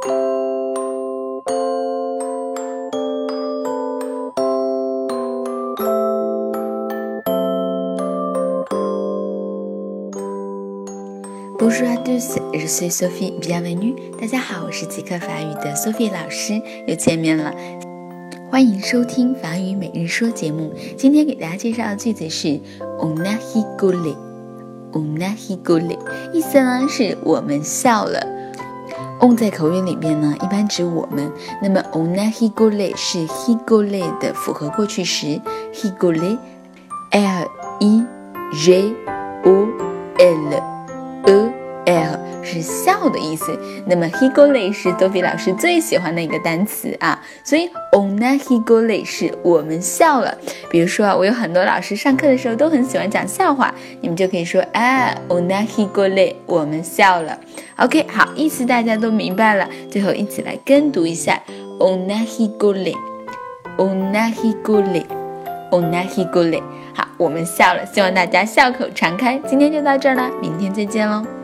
Bonjour à tous, je suis Sophie. Bienvenue. 大家好，我是即刻法语的 Sophie 老师，又见面了。欢迎收听法语每日说节目。今天给大家介绍的句子是 On a rigolé, on a rigolé，意思呢是我们笑了。On 在口语里面呢，一般指我们。那么 ona higole 是 higole 的复合过去时，rigolé，r i g o l e。l 是笑的意思，那么 h i g o l e 是多比老师最喜欢的一个单词啊，所以 ona h i g o l e 是我们笑了。比如说，我有很多老师上课的时候都很喜欢讲笑话，你们就可以说啊，ona h i g o l e 我们笑了。OK，好，意思大家都明白了，最后一起来跟读一下 ona h i g o l e o n a h i g o l e o n a h i g o l e 好，我们笑了，希望大家笑口常开。今天就到这儿了，明天再见喽。